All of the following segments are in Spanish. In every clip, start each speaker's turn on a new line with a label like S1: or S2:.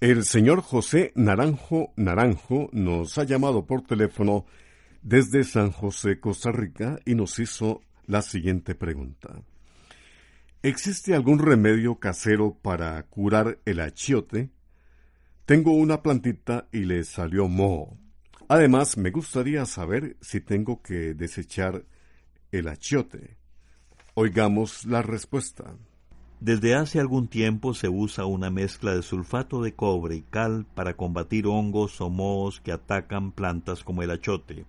S1: El señor José Naranjo Naranjo nos ha llamado por teléfono desde San José, Costa Rica, y nos hizo la siguiente pregunta. ¿Existe algún remedio casero para curar el achiote? Tengo una plantita y le salió moho. Además, me gustaría saber si tengo que desechar el achiote. Oigamos la respuesta.
S2: Desde hace algún tiempo se usa una mezcla de sulfato de cobre y cal para combatir hongos o mohos que atacan plantas como el achote.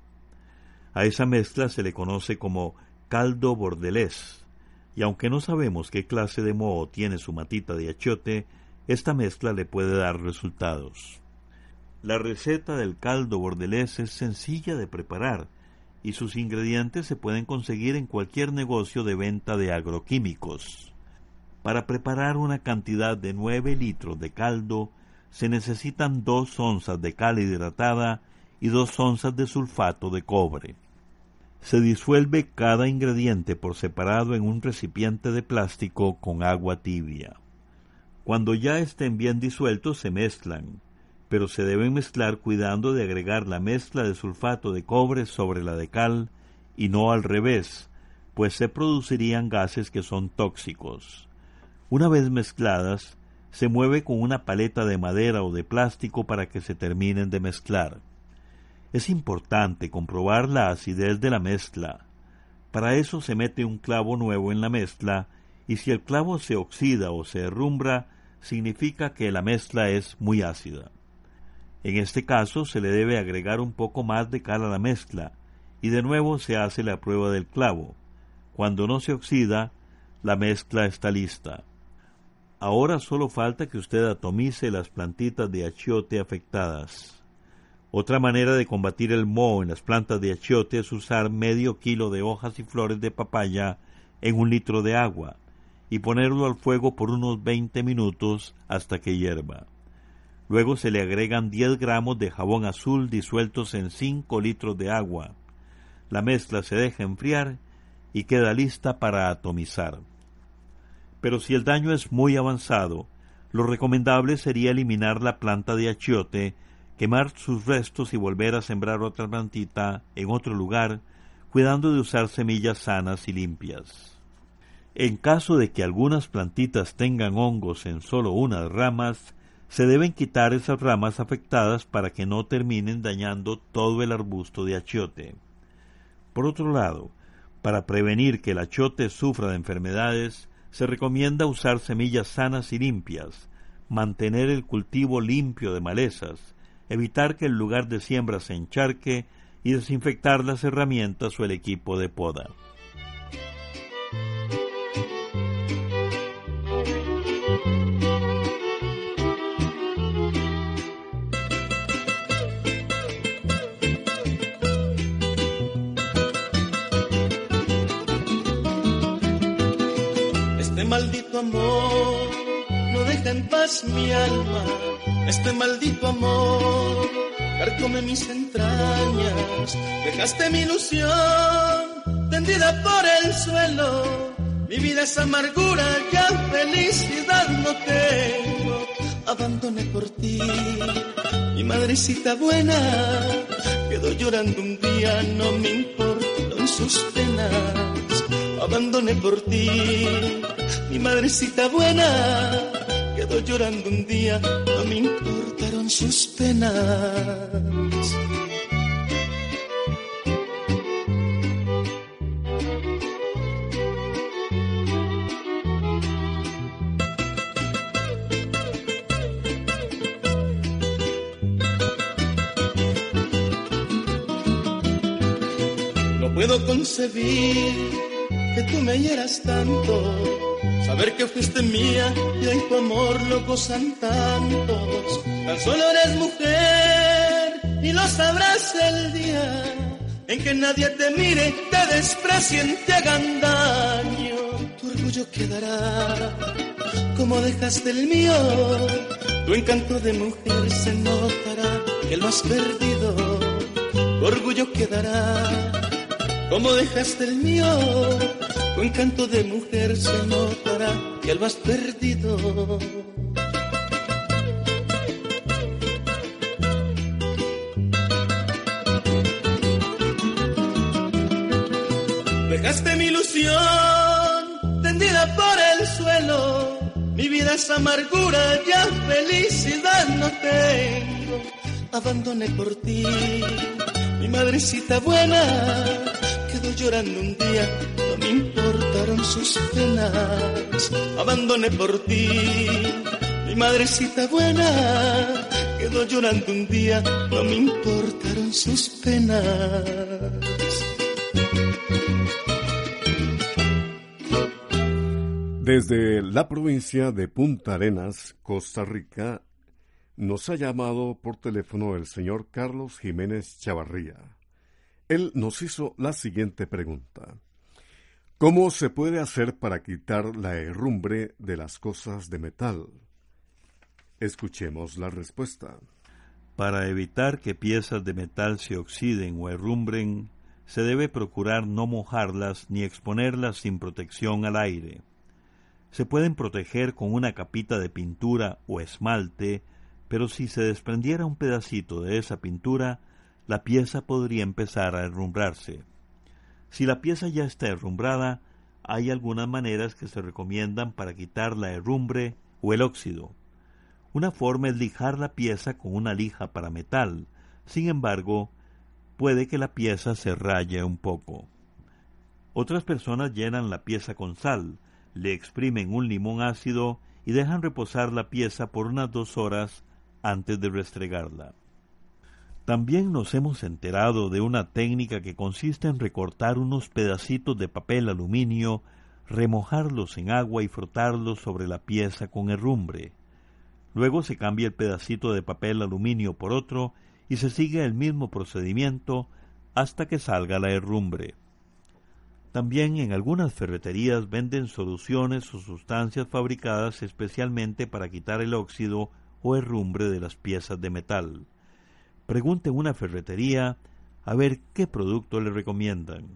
S2: A esa mezcla se le conoce como caldo bordelés, y aunque no sabemos qué clase de moho tiene su matita de achiote, esta mezcla le puede dar resultados. La receta del caldo bordelés es sencilla de preparar y sus ingredientes se pueden conseguir en cualquier negocio de venta de agroquímicos. Para preparar una cantidad de 9 litros de caldo se necesitan dos onzas de cal hidratada y dos onzas de sulfato de cobre. Se disuelve cada ingrediente por separado en un recipiente de plástico con agua tibia. Cuando ya estén bien disueltos se mezclan pero se deben mezclar cuidando de agregar la mezcla de sulfato de cobre sobre la de cal y no al revés, pues se producirían gases que son tóxicos. Una vez mezcladas, se mueve con una paleta de madera o de plástico para que se terminen de mezclar. Es importante comprobar la acidez de la mezcla. Para eso se mete un clavo nuevo en la mezcla y si el clavo se oxida o se derrumbra, significa que la mezcla es muy ácida. En este caso se le debe agregar un poco más de cal a la mezcla y de nuevo se hace la prueba del clavo. Cuando no se oxida, la mezcla está lista. Ahora solo falta que usted atomice las plantitas de achiote afectadas. Otra manera de combatir el moho en las plantas de achiote es usar medio kilo de hojas y flores de papaya en un litro de agua y ponerlo al fuego por unos 20 minutos hasta que hierva. Luego se le agregan 10 gramos de jabón azul disueltos en 5 litros de agua. La mezcla se deja enfriar y queda lista para atomizar. Pero si el daño es muy avanzado, lo recomendable sería eliminar la planta de achiote, quemar sus restos y volver a sembrar otra plantita en otro lugar, cuidando de usar semillas sanas y limpias. En caso de que algunas plantitas tengan hongos en solo unas ramas, se deben quitar esas ramas afectadas para que no terminen dañando todo el arbusto de achiote. Por otro lado, para prevenir que el achiote sufra de enfermedades, se recomienda usar semillas sanas y limpias, mantener el cultivo limpio de malezas, evitar que el lugar de siembra se encharque y desinfectar las herramientas o el equipo de poda.
S3: Amor no deja en paz mi alma. Este maldito amor carcome mis entrañas. Dejaste mi ilusión tendida por el suelo. Mi vida es amargura, ya felicidad no tengo. Abandoné por ti, mi madrecita buena. Quedó llorando un día, no me importan sus penas. Abandoné por ti mi madrecita buena quedó llorando un día, no me importaron sus penas. No puedo concebir que tú me hieras tanto Saber que fuiste mía y hoy tu amor lo gozan tantos. Tan solo eres mujer y lo sabrás el día en que nadie te mire, te desprecien, te hagan daño. Tu orgullo quedará como dejaste el mío. Tu encanto de mujer se notará que lo has perdido. Tu orgullo quedará como dejaste el mío. Tu encanto de mujer se notará que lo has perdido. Dejaste mi ilusión tendida por el suelo. Mi vida es amargura, ya felicidad no tengo. Abandoné por ti, mi madrecita buena. Quedó llorando un día, me importaron sus penas. Abandoné por ti, mi madrecita buena. Quedó llorando un día, no me importaron sus penas.
S1: Desde la provincia de Punta Arenas, Costa Rica, nos ha llamado por teléfono el señor Carlos Jiménez Chavarría. Él nos hizo la siguiente pregunta. ¿Cómo se puede hacer para quitar la herrumbre de las cosas de metal? Escuchemos la respuesta.
S2: Para evitar que piezas de metal se oxiden o herrumbren, se debe procurar no mojarlas ni exponerlas sin protección al aire se pueden proteger con una capita de pintura o esmalte, pero si se desprendiera un pedacito de esa pintura, la pieza podría empezar a herrumbrarse. Si la pieza ya está herrumbrada, hay algunas maneras que se recomiendan para quitar la herrumbre o el óxido. Una forma es lijar la pieza con una lija para metal, sin embargo, puede que la pieza se raye un poco. Otras personas llenan la pieza con sal, le exprimen un limón ácido y dejan reposar la pieza por unas dos horas antes de restregarla. También nos hemos enterado de una técnica que consiste en recortar unos pedacitos de papel aluminio, remojarlos en agua y frotarlos sobre la pieza con herrumbre. Luego se cambia el pedacito de papel aluminio por otro y se sigue el mismo procedimiento hasta que salga la herrumbre. También en algunas ferreterías venden soluciones o sustancias fabricadas especialmente para quitar el óxido o herrumbre de las piezas de metal. Pregunte una ferretería a ver qué producto le recomiendan.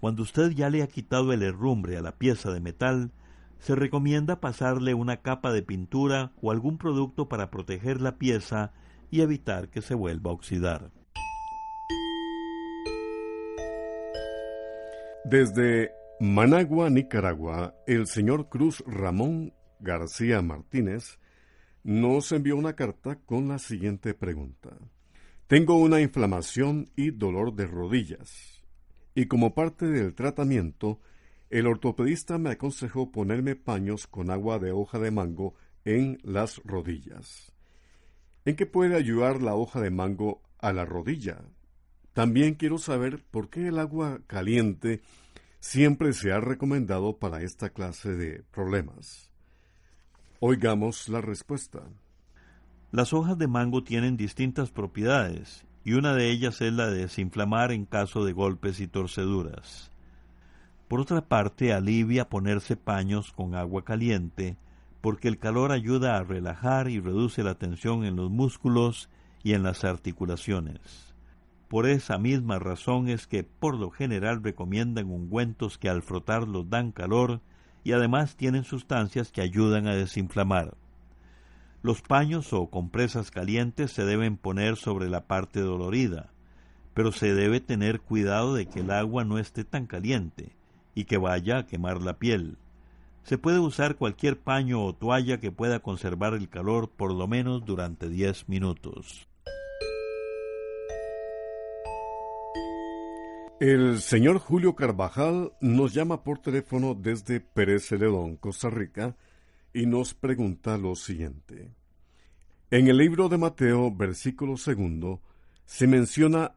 S2: Cuando usted ya le ha quitado el herrumbre a la pieza de metal, se recomienda pasarle una capa de pintura o algún producto para proteger la pieza y evitar que se vuelva a oxidar.
S1: Desde Managua, Nicaragua, el señor Cruz Ramón García Martínez nos envió una carta con la siguiente pregunta. Tengo una inflamación y dolor de rodillas, y como parte del tratamiento, el ortopedista me aconsejó ponerme paños con agua de hoja de mango en las rodillas. ¿En qué puede ayudar la hoja de mango a la rodilla? También quiero saber por qué el agua caliente siempre se ha recomendado para esta clase de problemas. Oigamos la respuesta.
S2: Las hojas de mango tienen distintas propiedades y una de ellas es la de desinflamar en caso de golpes y torceduras. Por otra parte, alivia ponerse paños con agua caliente porque el calor ayuda a relajar y reduce la tensión en los músculos y en las articulaciones. Por esa misma razón es que por lo general recomiendan ungüentos que al frotarlos dan calor y además tienen sustancias que ayudan a desinflamar. Los paños o compresas calientes se deben poner sobre la parte dolorida, pero se debe tener cuidado de que el agua no esté tan caliente y que vaya a quemar la piel. Se puede usar cualquier paño o toalla que pueda conservar el calor por lo menos durante 10 minutos.
S1: El señor Julio Carvajal nos llama por teléfono desde Pérez Celedón, Costa Rica, y nos pregunta lo siguiente. En el libro de Mateo, versículo segundo, se menciona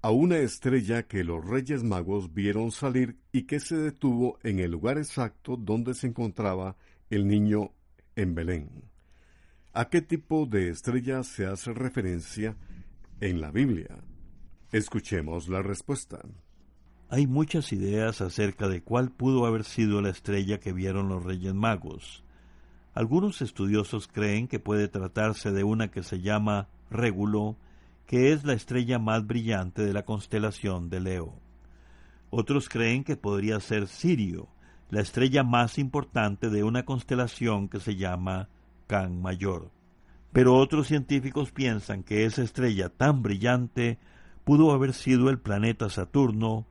S1: a una estrella que los Reyes Magos vieron salir y que se detuvo en el lugar exacto donde se encontraba el niño en Belén. ¿A qué tipo de estrella se hace referencia en la Biblia? Escuchemos la respuesta.
S2: Hay muchas ideas acerca de cuál pudo haber sido la estrella que vieron los Reyes Magos. Algunos estudiosos creen que puede tratarse de una que se llama Régulo, que es la estrella más brillante de la constelación de Leo. Otros creen que podría ser Sirio, la estrella más importante de una constelación que se llama Can Mayor. Pero otros científicos piensan que esa estrella tan brillante pudo haber sido el planeta Saturno,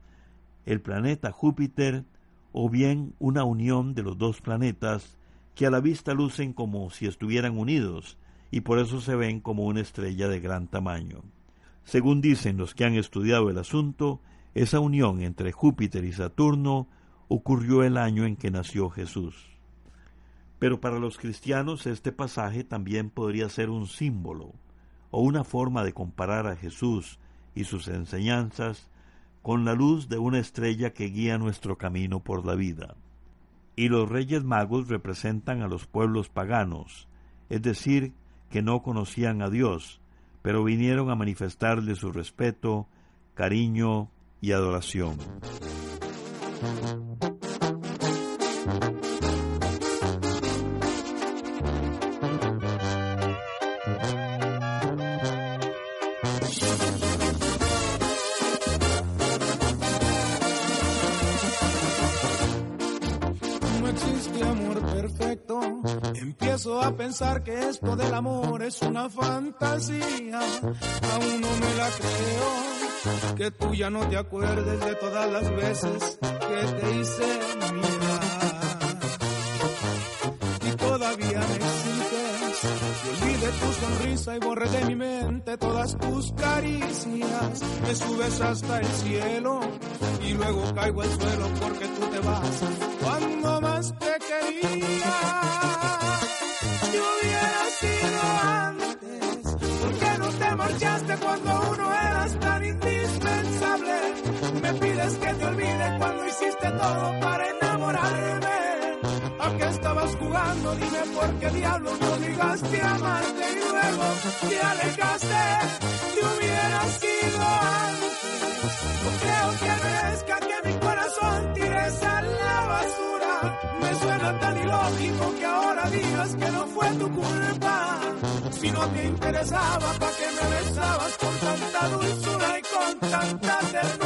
S2: el planeta Júpiter o bien una unión de los dos planetas que a la vista lucen como si estuvieran unidos y por eso se ven como una estrella de gran tamaño. Según dicen los que han estudiado el asunto, esa unión entre Júpiter y Saturno ocurrió el año en que nació Jesús. Pero para los cristianos este pasaje también podría ser un símbolo o una forma de comparar a Jesús y sus enseñanzas con la luz de una estrella que guía nuestro camino por la vida. Y los reyes magos representan a los pueblos paganos, es decir, que no conocían a Dios, pero vinieron a manifestarle su respeto, cariño y adoración.
S4: A pensar que esto del amor es una fantasía. Aún no me la creo. Que tú ya no te acuerdes de todas las veces que te hice mirar. Y todavía me exiges que olvide tu sonrisa y borre de mi mente todas tus caricias. Me subes hasta el cielo y luego caigo al suelo porque tú te vas cuando más te quería. Cuando uno eras tan indispensable? Me pides que te olvide cuando hiciste todo para enamorarme. ¿A qué estabas jugando? Dime por qué diablo me obligaste a amarte y luego te alejaste. Si hubiera sido antes, no creo que merezca que mi corazón tires a la basura. Me suena tan ilógico que ahora digas que no fue tu culpa. Si no te interesaba, ¿para qué me besabas con tanta dulzura y con tanta ternura?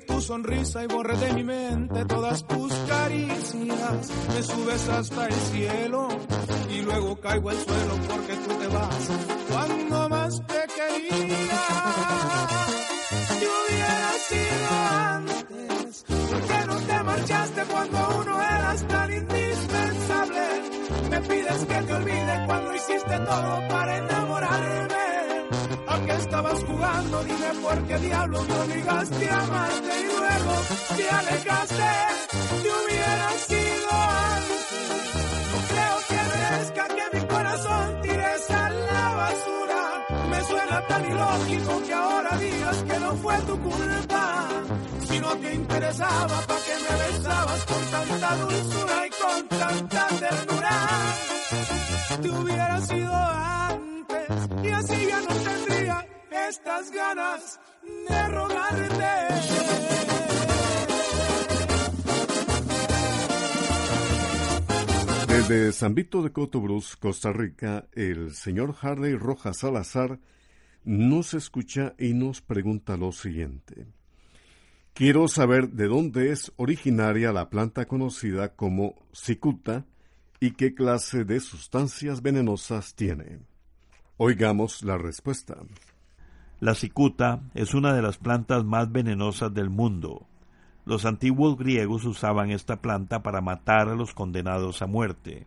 S4: Tu sonrisa y borre de mi mente todas tus caricias. Me subes hasta el cielo y luego caigo al suelo porque tú te vas cuando más te quería. Si hubiera sido antes, ¿por qué no te marchaste cuando uno eras tan indispensable? Me pides que te olvide cuando hiciste todo para enamorarme. ¿A jugando? Dime por qué diablo me obligaste a amarte y luego te alejaste. Si hubiera sido antes, no creo que merezca que mi corazón tires a la basura. Me suena tan ilógico que ahora digas que no fue tu culpa. Si no te interesaba, ¿para qué me besabas con tanta dulzura y con tanta ternura? Te hubiera sido antes y así ya no tendría estas ganas de rogarte.
S1: Desde San Vito de Cotobruz, Costa Rica, el señor Harley Rojas Salazar nos escucha y nos pregunta lo siguiente. Quiero saber de dónde es originaria la planta conocida como cicuta y qué clase de sustancias venenosas tiene. Oigamos la respuesta.
S2: La cicuta es una de las plantas más venenosas del mundo. Los antiguos griegos usaban esta planta para matar a los condenados a muerte.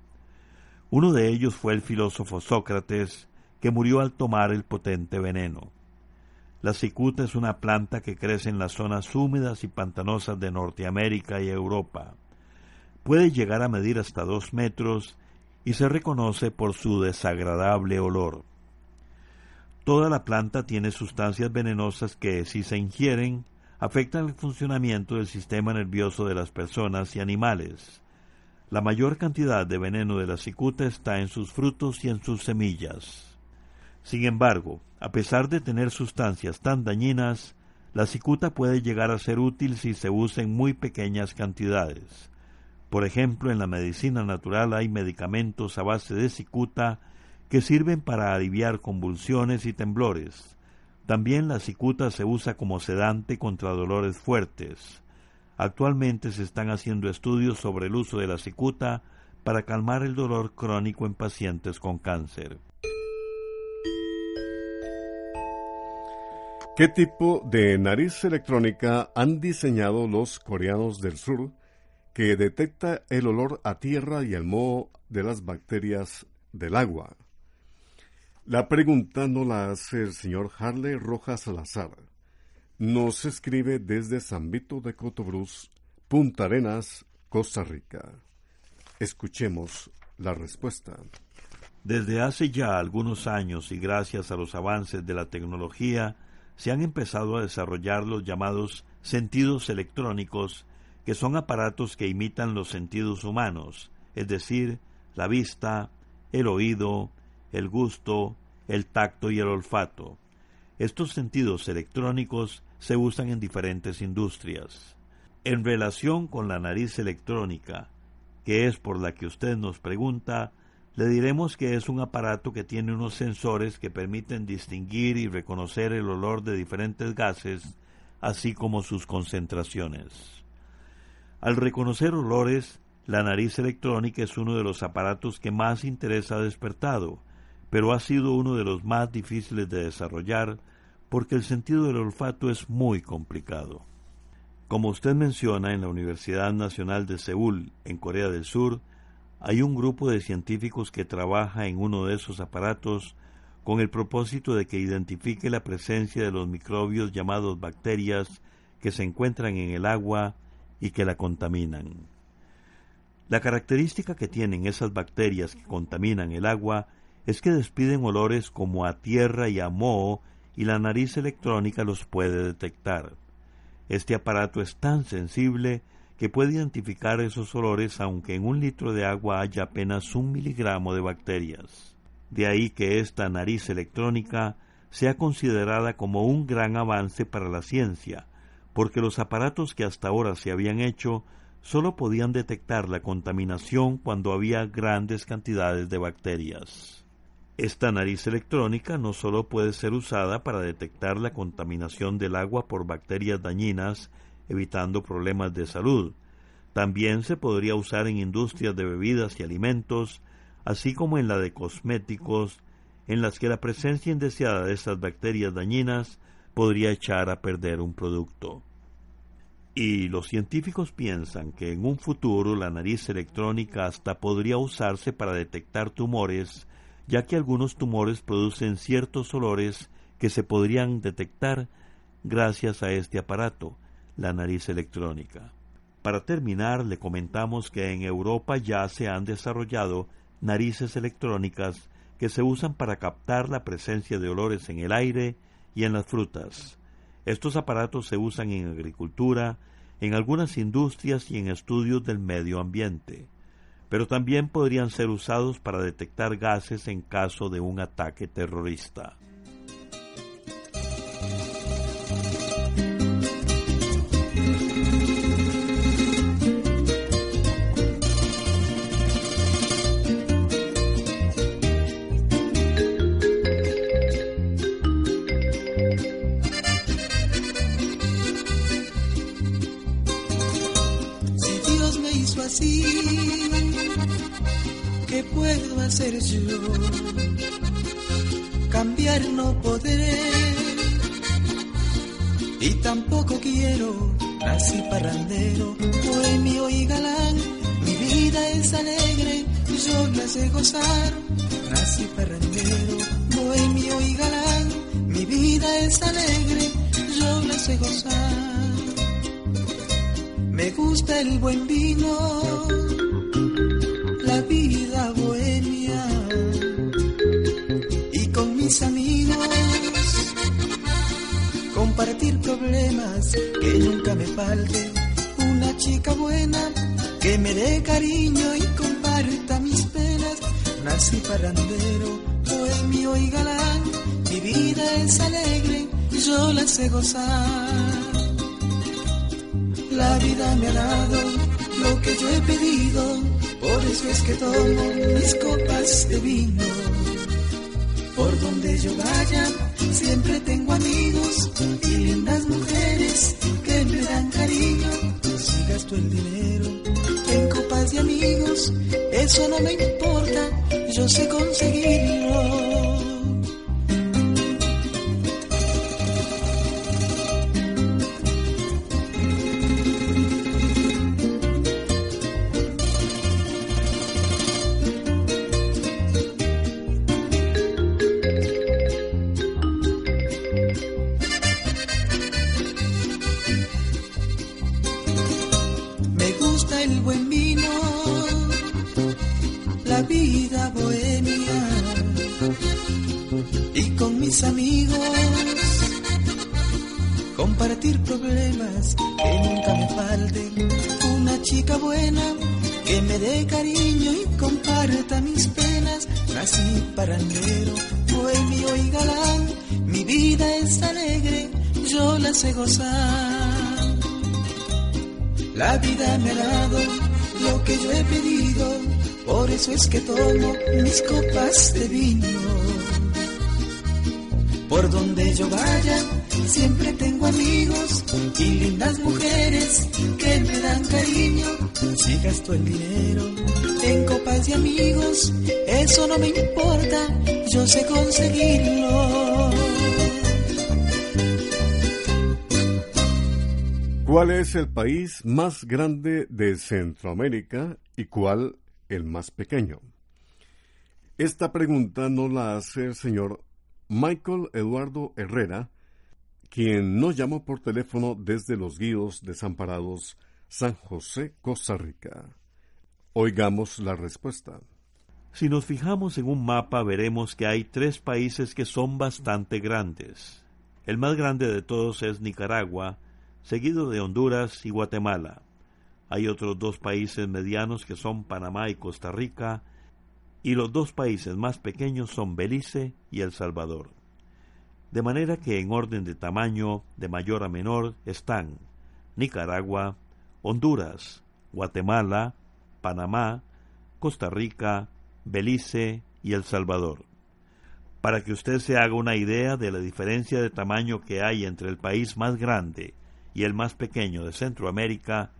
S2: Uno de ellos fue el filósofo Sócrates, que murió al tomar el potente veneno. La cicuta es una planta que crece en las zonas húmedas y pantanosas de Norteamérica y Europa. Puede llegar a medir hasta dos metros y se reconoce por su desagradable olor. Toda la planta tiene sustancias venenosas que, si se ingieren, afectan el funcionamiento del sistema nervioso de las personas y animales. La mayor cantidad de veneno de la cicuta está en sus frutos y en sus semillas. Sin embargo, a pesar de tener sustancias tan dañinas, la cicuta puede llegar a ser útil si se usa en muy pequeñas cantidades. Por ejemplo, en la medicina natural hay medicamentos a base de cicuta que sirven para aliviar convulsiones y temblores. También la cicuta se usa como sedante contra dolores fuertes. Actualmente se están haciendo estudios sobre el uso de la cicuta para calmar el dolor crónico en pacientes con cáncer.
S1: ¿Qué tipo de nariz electrónica han diseñado los coreanos del sur que detecta el olor a tierra y el moho de las bacterias del agua? La pregunta no la hace el señor Harley Rojas Salazar. Nos escribe desde San Vito de Cotobruz, Punta Arenas, Costa Rica. Escuchemos la respuesta.
S2: Desde hace ya algunos años y gracias a los avances de la tecnología, se han empezado a desarrollar los llamados sentidos electrónicos, que son aparatos que imitan los sentidos humanos, es decir, la vista, el oído, el gusto, el tacto y el olfato. Estos sentidos electrónicos se usan en diferentes industrias. En relación con la nariz electrónica, que es por la que usted nos pregunta, le diremos que es un aparato que tiene unos sensores que permiten distinguir y reconocer el olor de diferentes gases, así como sus concentraciones. Al reconocer olores, la nariz electrónica es uno de los aparatos que más interés ha despertado, pero ha sido uno de los más difíciles de desarrollar porque el sentido del olfato es muy complicado. Como usted menciona, en la Universidad Nacional de Seúl, en Corea del Sur, hay un grupo de científicos que trabaja en uno de esos aparatos con el propósito de que identifique la presencia de los microbios llamados bacterias que se encuentran en el agua y que la contaminan. La característica que tienen esas bacterias que contaminan el agua es que despiden olores como a tierra y a moho y la nariz electrónica los puede detectar. Este aparato es tan sensible que puede identificar esos olores aunque en un litro de agua haya apenas un miligramo de bacterias. De ahí que esta nariz electrónica sea considerada como un gran avance para la ciencia, porque los aparatos que hasta ahora se habían hecho solo podían detectar la contaminación cuando había grandes cantidades de bacterias. Esta nariz electrónica no solo puede ser usada para detectar la contaminación del agua por bacterias dañinas evitando problemas de salud. También se podría usar en industrias de bebidas y alimentos, así como en la de cosméticos, en las que la presencia indeseada de estas bacterias dañinas podría echar a perder un producto. Y los científicos piensan que en un futuro la nariz electrónica hasta podría usarse para detectar tumores, ya que algunos tumores producen ciertos olores que se podrían detectar gracias a este aparato, la nariz electrónica. Para terminar, le comentamos que en Europa ya se han desarrollado narices electrónicas que se usan para captar la presencia de olores en el aire y en las frutas. Estos aparatos se usan en agricultura, en algunas industrias y en estudios del medio ambiente, pero también podrían ser usados para detectar gases en caso de un ataque terrorista.
S5: Quiero, nací parrandero, bohemio y galán, mi vida es alegre, yo la sé gozar, nací parrandero, bohemio y galán, mi vida es alegre, yo la sé gozar. Me gusta el buen vino, la vida bohemia y con mis amigos compartir problemas una chica buena que me dé cariño y comparta mis penas nací parrandero bohemio y galán mi vida es alegre yo la sé gozar la vida me ha dado lo que yo he pedido, por eso es que tomo mis copas de vino. Por donde yo vaya, siempre tengo amigos y lindas mujeres dan cariño. Si gasto el dinero en copas de amigos, eso no me importa, yo sé conseguirlo. La vida me ha dado lo que yo he pedido, por eso es que tomo mis copas de vino. Por donde yo vaya, siempre tengo amigos y lindas mujeres que me dan cariño. Si gasto el dinero en copas de amigos, eso no me importa, yo sé conseguirlo.
S1: ¿Cuál es el país más grande de Centroamérica y cuál el más pequeño? Esta pregunta nos la hace el señor Michael Eduardo Herrera, quien nos llamó por teléfono desde los guíos desamparados San José, Costa Rica. Oigamos la respuesta.
S2: Si nos fijamos en un mapa veremos que hay tres países que son bastante grandes. El más grande de todos es Nicaragua, seguido de Honduras y Guatemala. Hay otros dos países medianos que son Panamá y Costa Rica, y los dos países más pequeños son Belice y El Salvador. De manera que en orden de tamaño, de mayor a menor, están Nicaragua, Honduras, Guatemala, Panamá, Costa Rica, Belice y El Salvador. Para que usted se haga una idea de la diferencia de tamaño que hay entre el país más grande y el más pequeño de Centroamérica,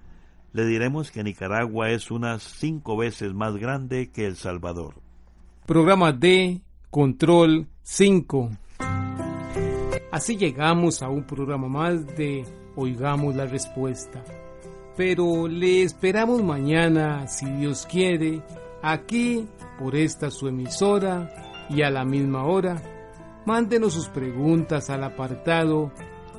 S2: le diremos que Nicaragua es unas cinco veces más grande que El Salvador.
S6: Programa D, Control 5. Así llegamos a un programa más de Oigamos la Respuesta. Pero le esperamos mañana, si Dios quiere, aquí por esta su emisora y a la misma hora. Mándenos sus preguntas al apartado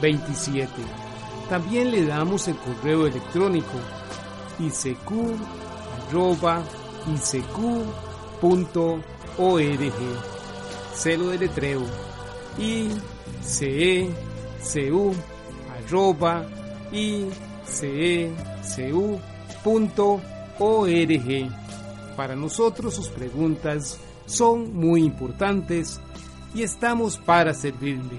S6: 27. También le damos el correo electrónico isq.org. Celo de letreo icecu.org. Para nosotros sus preguntas son muy importantes y estamos para servirle.